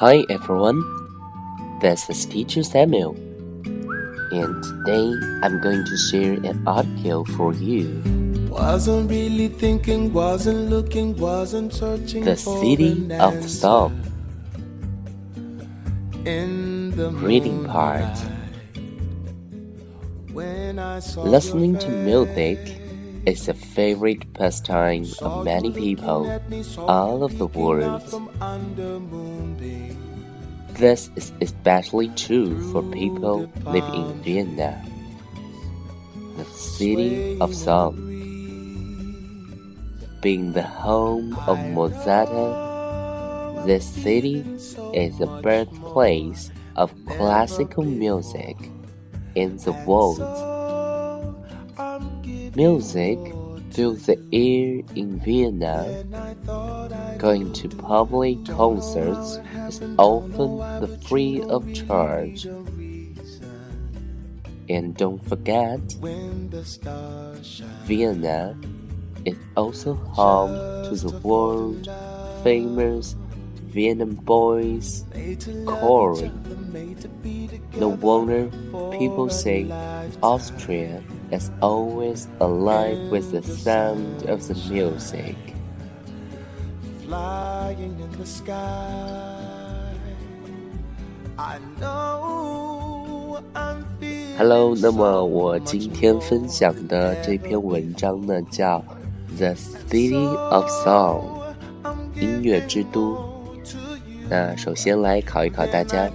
Hi everyone, this is Teacher Samuel, and today I'm going to share an article for you. Wasn't really thinking, wasn't looking, wasn't searching The City an of the. Sun, In the reading part. when I saw Listening to music is a favorite pastime of many people all of the world. This is especially true for people living in Vienna, the city of song. Being the home of Mozart, this city is the birthplace of classical music in the world. Music fills the air in Vienna. Going to public concerts is often the free of charge. And don't forget, Vienna is also home to the world famous Vietnam boys be No wonder people say. Austria is always alive with the sound of the music. flying in the sky. I know I'm feeling Hello，那么我今天分享的这篇文章呢，叫《The City of Song》音乐之都。那首先来考一考大家，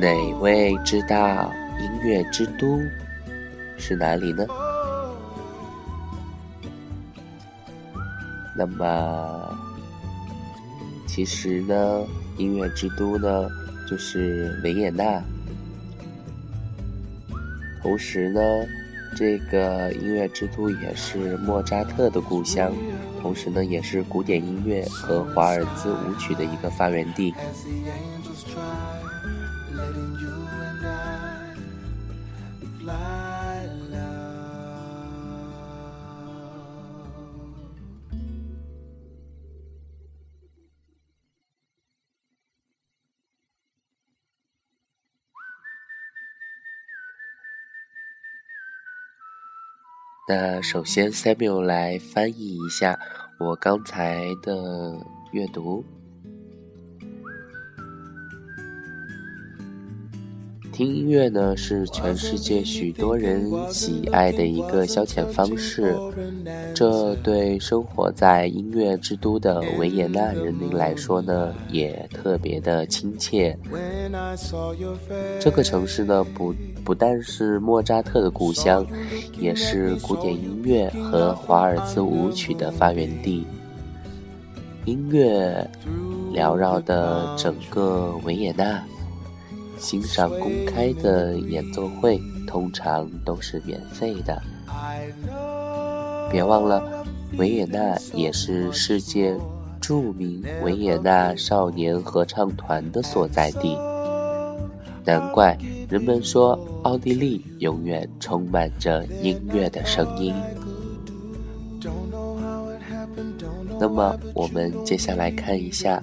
哪位知道音乐之都是哪里呢？那么，其实呢，音乐之都呢就是维也纳。同时呢，这个音乐之都也是莫扎特的故乡，同时呢，也是古典音乐和华尔兹舞曲的一个发源地。那首先，Samuel 来翻译一下我刚才的阅读。听音乐呢，是全世界许多人喜爱的一个消遣方式。这对生活在音乐之都的维也纳人民来说呢，也特别的亲切。这个城市呢，不不但是莫扎特的故乡，也是古典音乐和华尔兹舞曲的发源地。音乐缭绕的整个维也纳，欣赏公开的演奏会通常都是免费的。别忘了，维也纳也是世界著名维也纳少年合唱团的所在地。难怪人们说奥地利永远充满着音乐的声音。那么，我们接下来看一下，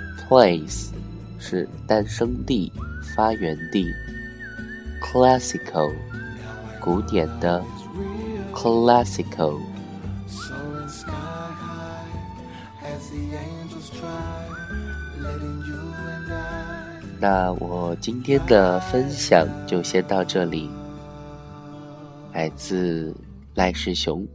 Place 是诞生地发源地 classical 古典的 classical 那我今天的分享就先到这里，来自赖世雄。